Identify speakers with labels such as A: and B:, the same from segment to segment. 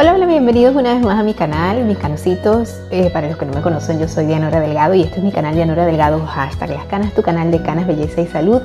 A: Hola, hola, bienvenidos una vez más a mi canal, mis canositos. Eh, para los que no me conocen, yo soy Dianora Delgado y este es mi canal Dianora Delgado, hashtag Las Canas, tu canal de canas, belleza y salud.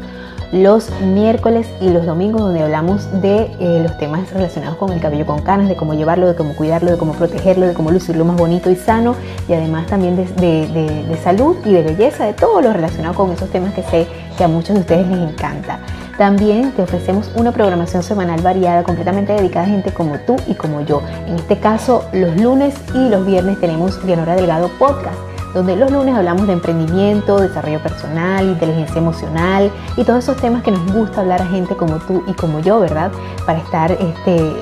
A: Los miércoles y los domingos donde hablamos de eh, los temas relacionados con el cabello con canas, de cómo llevarlo, de cómo cuidarlo, de cómo protegerlo, de cómo lucirlo más bonito y sano y además también de, de salud y de belleza, de todo lo relacionado con esos temas que sé que a muchos de ustedes les encanta. También te ofrecemos una programación semanal variada completamente dedicada a gente como tú y como yo. En este caso, los lunes y los viernes tenemos Dianora Delgado Podcast donde los lunes hablamos de emprendimiento, desarrollo personal, inteligencia emocional y todos esos temas que nos gusta hablar a gente como tú y como yo, ¿verdad? Para estar este,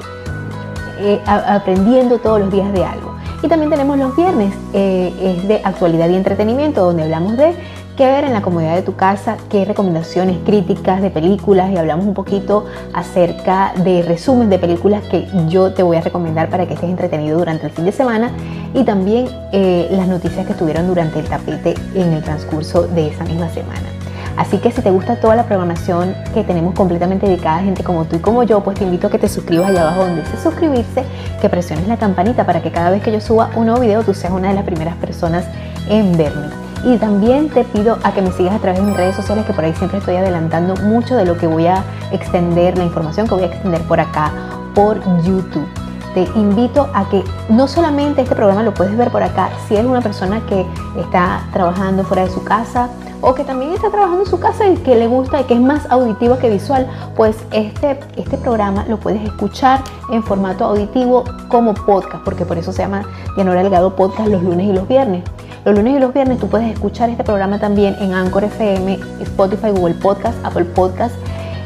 A: eh, aprendiendo todos los días de algo. Y también tenemos los viernes, eh, es de actualidad y entretenimiento, donde hablamos de qué ver en la comodidad de tu casa, qué recomendaciones, críticas de películas y hablamos un poquito acerca de resumen de películas que yo te voy a recomendar para que estés entretenido durante el fin de semana y también eh, las noticias que estuvieron durante el tapete en el transcurso de esa misma semana. Así que si te gusta toda la programación que tenemos completamente dedicada a gente como tú y como yo, pues te invito a que te suscribas allá abajo donde dice suscribirse, que presiones la campanita para que cada vez que yo suba un nuevo video tú seas una de las primeras personas en verme. Y también te pido a que me sigas a través de mis redes sociales, que por ahí siempre estoy adelantando mucho de lo que voy a extender, la información que voy a extender por acá, por YouTube. Te invito a que no solamente este programa lo puedes ver por acá, si eres una persona que está trabajando fuera de su casa o que también está trabajando en su casa y que le gusta y que es más auditivo que visual, pues este, este programa lo puedes escuchar en formato auditivo como podcast, porque por eso se llama Dianora Delgado Podcast los lunes y los viernes. Los lunes y los viernes tú puedes escuchar este programa también en Anchor FM, Spotify, Google Podcast, Apple Podcast.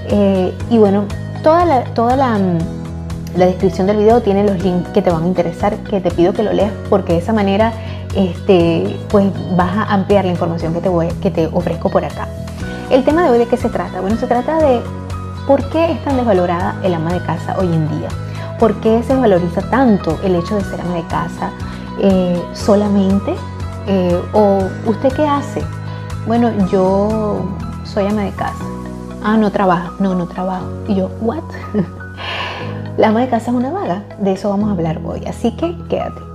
A: Eh, y bueno, toda la, toda la, mm, la, descripción del video tiene los links que te van a interesar, que te pido que lo leas porque de esa manera este, pues vas a ampliar la información que te, voy, que te ofrezco por acá. El tema de hoy de qué se trata? Bueno, se trata de por qué es tan desvalorada el ama de casa hoy en día. ¿Por qué se valoriza tanto el hecho de ser ama de casa eh, solamente eh, o usted qué hace? Bueno, yo soy ama de casa. Ah, no trabaja. No, no trabajo. Y yo, ¿what? La ama de casa es una vaga. De eso vamos a hablar hoy. Así que quédate.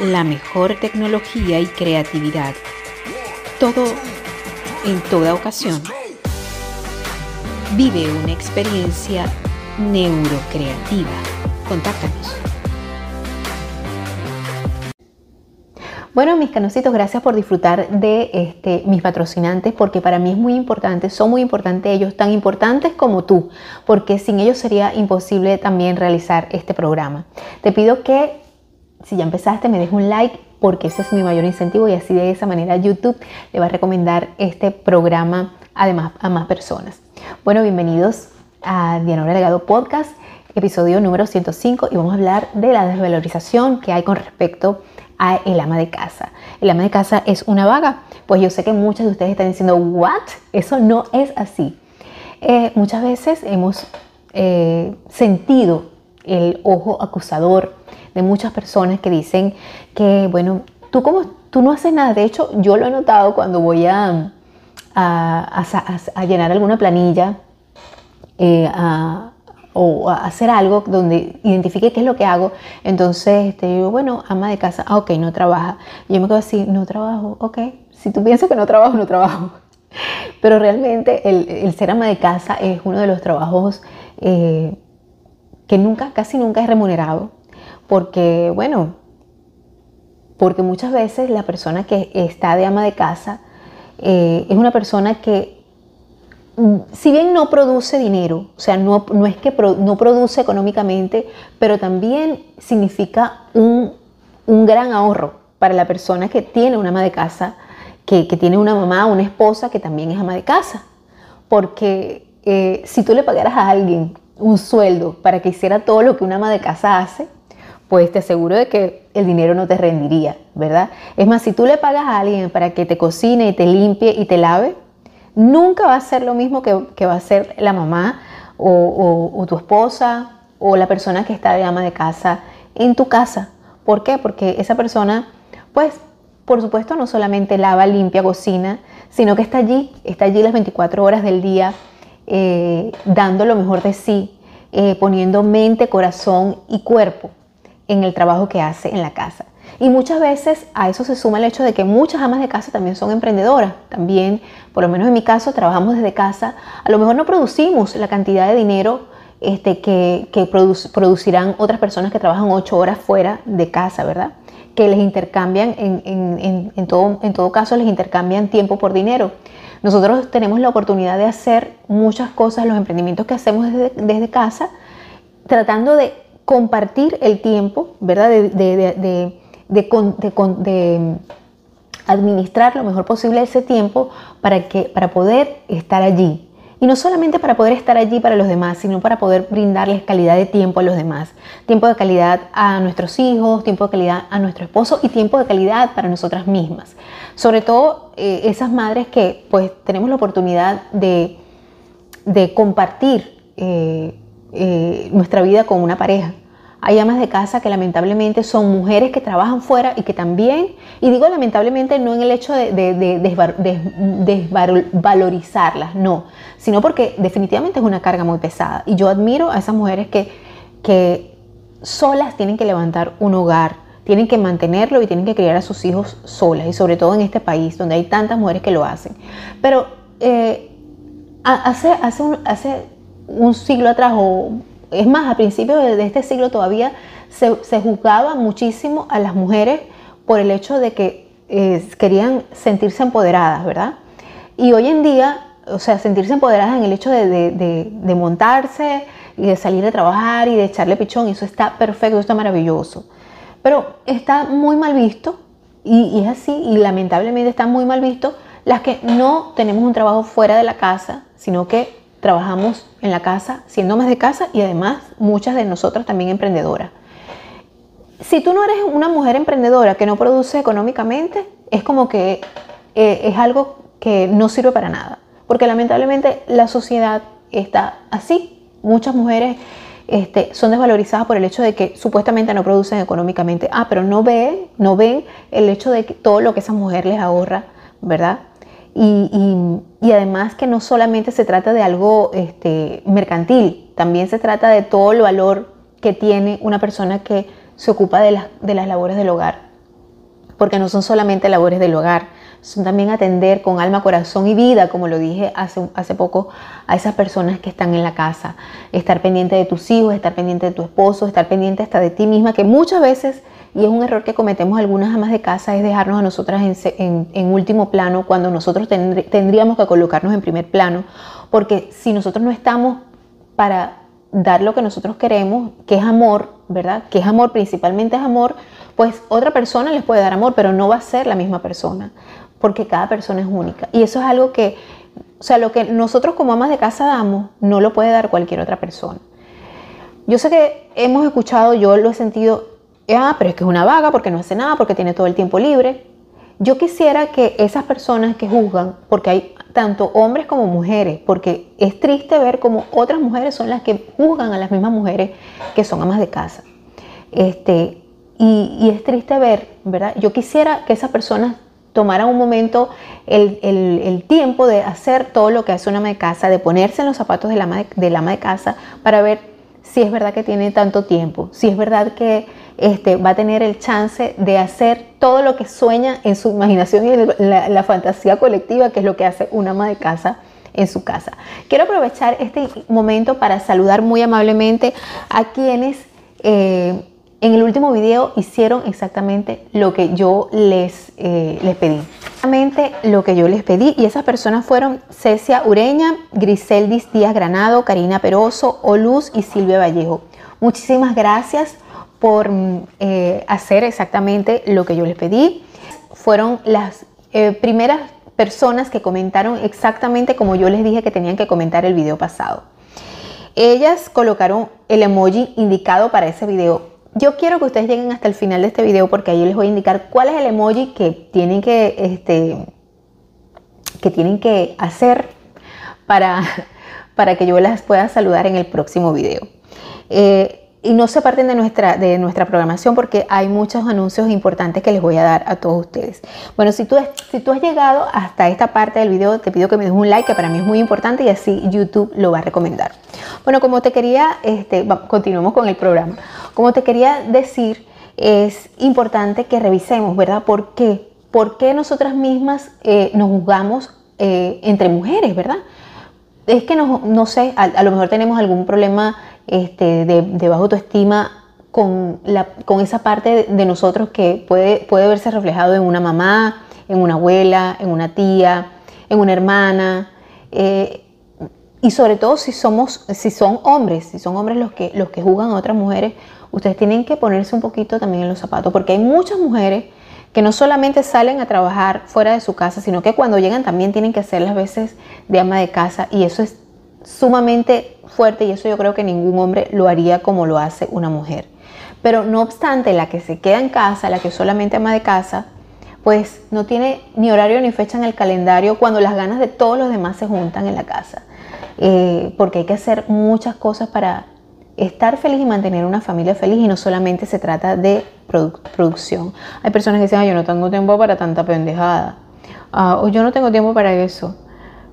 A: la mejor tecnología y creatividad. Todo en toda ocasión. Vive una experiencia neurocreativa. Contáctanos. Bueno, mis canositos, gracias por disfrutar de este, mis patrocinantes, porque para mí es muy importante, son muy importantes ellos, tan importantes como tú, porque sin ellos sería imposible también realizar este programa. Te pido que si ya empezaste, me dejes un like porque ese es mi mayor incentivo y así de esa manera YouTube le va a recomendar este programa además a más personas. Bueno, bienvenidos a Dianora Legado Podcast, episodio número 105 y vamos a hablar de la desvalorización que hay con respecto a el ama de casa. El ama de casa es una vaga, pues yo sé que muchas de ustedes están diciendo, ¿what? Eso no es así. Eh, muchas veces hemos eh, sentido el ojo acusador de muchas personas que dicen que, bueno, tú, como, tú no haces nada. De hecho, yo lo he notado cuando voy a, a, llenar alguna planilla eh, o a hacer algo donde identifique qué es lo que hago. Entonces, este, digo, bueno, ama de casa, ah, ok, no trabaja. yo me quedo así, no trabajo, ok. Si tú piensas que no trabajo, no trabajo. Pero realmente el, ser ama de casa es uno de los trabajos eh, que nunca, casi nunca es remunerado, porque, bueno, porque muchas veces la persona que está de ama de casa eh, es una persona que, mm, si bien no produce dinero, o sea, no, no es que no produce económicamente, pero también significa un, un, gran ahorro para la persona que tiene una ama de casa, que, que tiene una mamá, una esposa que también es ama de casa. Porque eh, si tú le pagaras a alguien un sueldo para que hiciera todo lo que una ama de casa hace, pues te aseguro de que el dinero no te rendiría, ¿verdad? Es más, si tú le pagas a alguien para que te cocine y te limpie y te lave, nunca va a ser lo mismo que, va a ser la mamá o, tu esposa o la persona que está de ama de casa en tu casa. ¿Por qué? Porque esa persona, pues, por supuesto, no solamente lava, limpia, cocina, sino que está allí, está allí las 24 horas del día eh, dando lo mejor de sí, eh, poniendo mente, corazón y cuerpo en el trabajo que hace en la casa. Y muchas veces a eso se suma el hecho de que muchas amas de casa también son emprendedoras. También, por lo menos en mi caso, trabajamos desde casa. A lo mejor no producimos la cantidad de dinero este, que, producirán otras personas que trabajan ocho horas fuera de casa, ¿verdad? Que les intercambian, en, todo, en todo caso, les intercambian tiempo por dinero. Nosotros tenemos la oportunidad de hacer muchas cosas, los emprendimientos que hacemos desde, casa, tratando de compartir el tiempo, ¿verdad? De, administrar lo mejor posible ese tiempo para, que, para poder estar allí, y no solamente para poder estar allí para los demás, sino para poder brindarles calidad de tiempo a los demás. Tiempo de calidad a nuestros hijos, tiempo de calidad a nuestro esposo y tiempo de calidad para nosotras mismas. Sobre todo eh, esas madres que pues tenemos la oportunidad de, compartir eh, eh, nuestra vida con una pareja. Hay amas de casa que lamentablemente son mujeres que trabajan fuera y que también, y digo lamentablemente no en el hecho de, desvalorizarlas, no, sino porque definitivamente es una carga muy pesada. Y yo admiro a esas mujeres que, que solas tienen que levantar un hogar, tienen que mantenerlo y tienen que criar a sus hijos solas, y sobre todo en este país donde hay tantas mujeres que lo hacen. Pero eh, hace, hace, un, hace un siglo atrás o es más, a principios de este siglo todavía se, juzgaba muchísimo a las mujeres por el hecho de que eh, querían sentirse empoderadas, ¿verdad? Y hoy en día, o sea, sentirse empoderadas en el hecho de, montarse y de salir de trabajar y de echarle pichón, eso está perfecto, eso está maravilloso. Pero está muy mal visto, y, y es así, y lamentablemente está muy mal visto las que no tenemos un trabajo fuera de la casa, sino que trabajamos en la casa, siendo más de casa y además muchas de nosotras también emprendedoras. Si tú no eres una mujer emprendedora que no produce económicamente, es como que eh, es algo que no sirve para nada, porque lamentablemente la sociedad está así. Muchas mujeres este, son desvalorizadas por el hecho de que supuestamente no producen económicamente. Ah, pero no ven, no ven el hecho de que todo lo que esa mujer les ahorra, ¿verdad? Y, además que no solamente se trata de algo este, mercantil, también se trata de todo el valor que tiene una persona que se ocupa de las, de las labores del hogar. Porque no son solamente labores del hogar, son también atender con alma, corazón y vida, como lo dije hace, hace poco, a esas personas que están en la casa. Estar pendiente de tus hijos, estar pendiente de tu esposo, estar pendiente hasta de ti misma, que muchas veces y es un error que cometemos algunas amas de casa, es dejarnos a nosotras en, último plano cuando nosotros tendríamos que colocarnos en primer plano, porque si nosotros no estamos para dar lo que nosotros queremos, que es amor, ¿verdad? Que es amor, principalmente es amor, pues otra persona les puede dar amor, pero no va a ser la misma persona, porque cada persona es única. Y eso es algo que, o sea, lo que nosotros como amas de casa damos, no lo puede dar cualquier otra persona. Yo sé que hemos escuchado, yo lo he sentido ah, pero es que es una vaga porque no hace nada, porque tiene todo el tiempo libre. Yo quisiera que esas personas que juzgan, porque hay tanto hombres como mujeres, porque es triste ver cómo otras mujeres son las que juzgan a las mismas mujeres que son amas de casa. Este, y, es triste ver, ¿verdad? Yo quisiera que esas personas tomaran un momento el, tiempo de hacer todo lo que hace una ama de casa, de ponerse en los zapatos del ama de, ama de casa para ver si es verdad que tiene tanto tiempo, si es verdad que este, va a tener el chance de hacer todo lo que sueña en su imaginación y en la, fantasía colectiva, que es lo que hace una ama de casa en su casa. Quiero aprovechar este momento para saludar muy amablemente a quienes eh, en el último video hicieron exactamente lo que yo les, eh, les pedí. Exactamente lo que yo les pedí y esas personas fueron Cecia Ureña, Griseldis Díaz Granado, Karina Peroso, Oluz y Silvia Vallejo. Muchísimas gracias por eh, hacer exactamente lo que yo les pedí. Fueron las primeras personas que comentaron exactamente como yo les dije que tenían que comentar el video pasado. Ellas colocaron el emoji indicado para ese video. Yo quiero que ustedes lleguen hasta el final de este video porque ahí les voy a indicar cuál es el emoji que tienen que, este, que, tienen que hacer para, para que yo las pueda saludar en el próximo video. Eh, y no se parten de nuestra, de nuestra programación porque hay muchos anuncios importantes que les voy a dar a todos ustedes. Bueno, si tú, si tú has llegado hasta esta parte del video, te pido que me des un like, que para mí es muy importante y así YouTube lo va a recomendar. Bueno, como te quería, este, continuamos con el programa. Como te quería decir, es importante que revisemos, ¿verdad? ¿Por qué? ¿Por qué nosotras mismas eh, nos juzgamos eh, entre mujeres, ¿verdad? Es que no, no sé, a lo mejor tenemos algún problema este, de, baja autoestima con, la, con esa parte de nosotros que puede, puede verse reflejado en una mamá, en una abuela, en una tía, en una hermana. Eh, y sobre todo si somos, si son hombres, si son hombres los que, los que juzgan a otras mujeres, ustedes tienen que ponerse un poquito también en los zapatos, porque hay muchas mujeres que no solamente salen a trabajar fuera de su casa, sino que cuando llegan también tienen que hacer las veces de ama de casa y eso es sumamente fuerte y eso yo creo que ningún hombre lo haría como lo hace una mujer. Pero no obstante, la que se queda en casa, la que solamente ama de casa, pues no tiene ni horario ni fecha en el calendario cuando las ganas de todos los demás se juntan en la casa. Eh, porque hay que hacer muchas cosas para estar feliz y mantener una familia feliz y no solamente se trata de producción. Hay personas que dicen, yo no tengo tiempo para tanta pendejada. Ah, o yo no tengo tiempo para eso.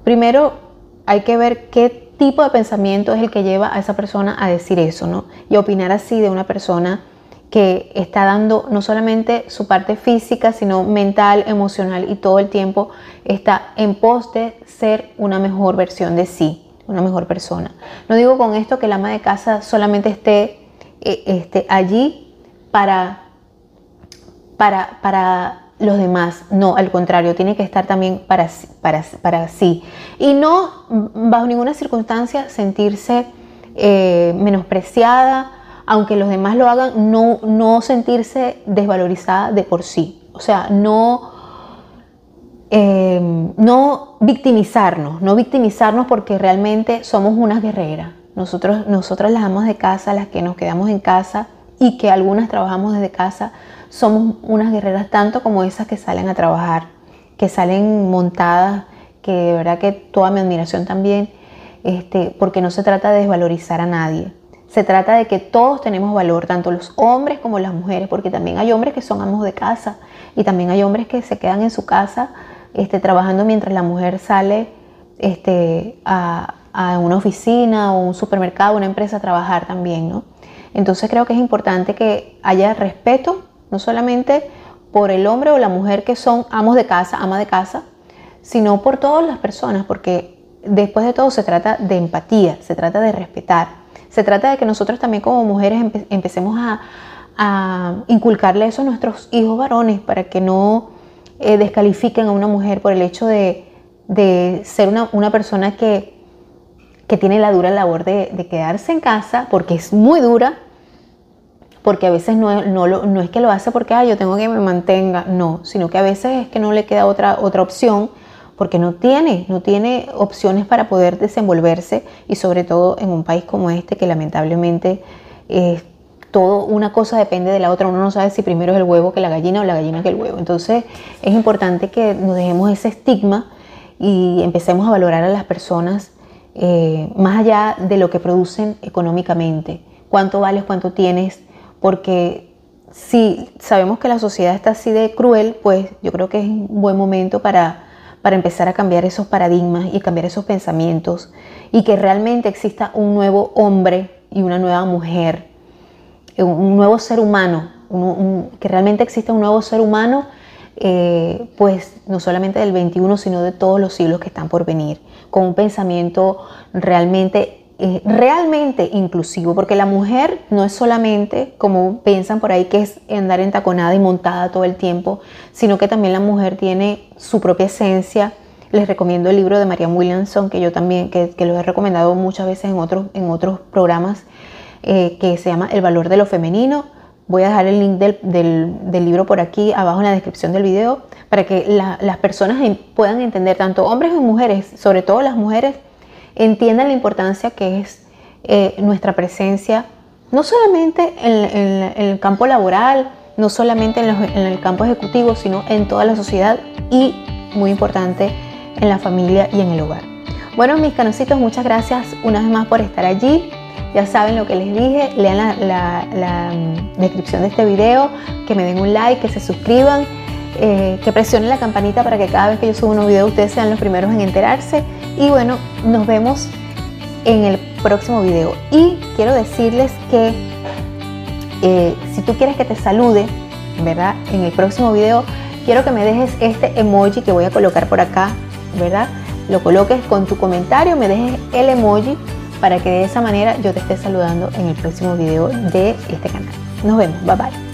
A: Primero, hay que ver qué tipo de pensamiento es el que lleva a esa persona a decir eso, ¿no? Y opinar así de una persona que está dando no solamente su parte física, sino mental, emocional y todo el tiempo está en pos de ser una mejor versión de sí, una mejor persona. No digo con esto que la ama de casa solamente esté, eh, esté allí para, para, para los demás. No, al contrario, tiene que estar también para, para, para sí. Y no, bajo ninguna circunstancia, sentirse eh, menospreciada, aunque los demás lo hagan, no, no sentirse desvalorizada de por sí. O sea, no, eh, no victimizarnos, no victimizarnos porque realmente somos unas guerreras. Nosotros, nosotras las amas de casa, las que nos quedamos en casa y que algunas trabajamos desde casa, somos unas guerreras tanto como esas que salen a trabajar, que salen montadas, que de verdad que toda mi admiración también, este, porque no se trata de desvalorizar a nadie. Se trata de que todos tenemos valor, tanto los hombres como las mujeres, porque también hay hombres que son amos de casa y también hay hombres que se quedan en su casa este, trabajando mientras la mujer sale este, a, a, una oficina o un supermercado, una empresa a trabajar también, ¿no? Entonces creo que es importante que haya respeto no solamente por el hombre o la mujer que son amos de casa, ama de casa, sino por todas las personas, porque después de todo se trata de empatía, se trata de respetar, se trata de que nosotros también como mujeres empecemos a, inculcarle eso a nuestros hijos varones para que no eh, descalifiquen a una mujer por el hecho de, ser una, persona que, que, tiene la dura labor de, quedarse en casa, porque es muy dura, porque a veces no, no, es que lo hace porque yo tengo que me mantenga, no, sino que a veces es que no le queda otra, otra opción porque no tiene, no tiene opciones para poder desenvolverse y sobre todo en un país como este que lamentablemente es todo una cosa depende de la otra, uno no sabe si primero es el huevo que la gallina o la gallina que el huevo. Entonces es importante que nos dejemos ese estigma y empecemos a valorar a las personas eh, más allá de lo que producen económicamente. Cuánto vales, cuánto tienes, porque si sabemos que la sociedad está así de cruel, pues yo creo que es un buen momento para, para empezar a cambiar esos paradigmas y cambiar esos pensamientos y que realmente exista un nuevo hombre y una nueva mujer, un nuevo ser humano, que realmente exista un nuevo ser humano eh, pues no solamente del 21, sino de todos los siglos que están por venir, con un pensamiento realmente, eh, realmente inclusivo, porque la mujer no es solamente, como piensan por ahí, que es andar entaconada y montada todo el tiempo, sino que también la mujer tiene su propia esencia. Les recomiendo el libro de María Williamson, que yo también, que, lo he recomendado muchas veces en otros, en otros programas, eh, que se llama El valor de lo femenino Voy a dejar el link del, libro por aquí abajo en la descripción del video para que las personas puedan entender, tanto hombres y mujeres, sobre todo las mujeres, entiendan la importancia que es eh, nuestra presencia, no solamente en, el campo laboral, no solamente en, en el campo ejecutivo, sino en toda la sociedad y, muy importante, en la familia y en el hogar. Bueno, mis canositos, muchas gracias una vez más por estar allí. Ya saben lo que les dije, lean la, mm, descripción de este video, que me den un like, que se suscriban, eh, que presionen la campanita para que cada vez que yo suba un video ustedes sean los primeros en enterarse. Y bueno, nos vemos en el próximo video. Y quiero decirles que eh, si tú quieres que te salude, ¿verdad? En el próximo video, quiero que me dejes este emoji que voy a colocar por acá, ¿verdad? Lo coloques con tu comentario, me dejes el emoji para que de esa manera yo te esté saludando en el próximo video de este canal. Nos vemos, bye bye.